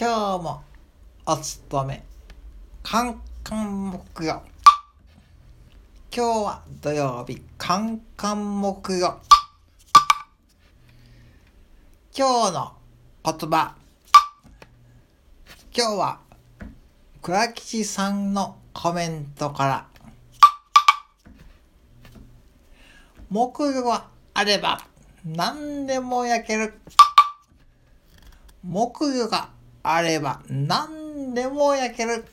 今日もお勤め。カンカン木曜。今日は土曜日。カンカン木曜。今日の言葉。今日は倉吉さんのコメントから。木魚があれば何でも焼ける。木魚があれば何でも焼ける。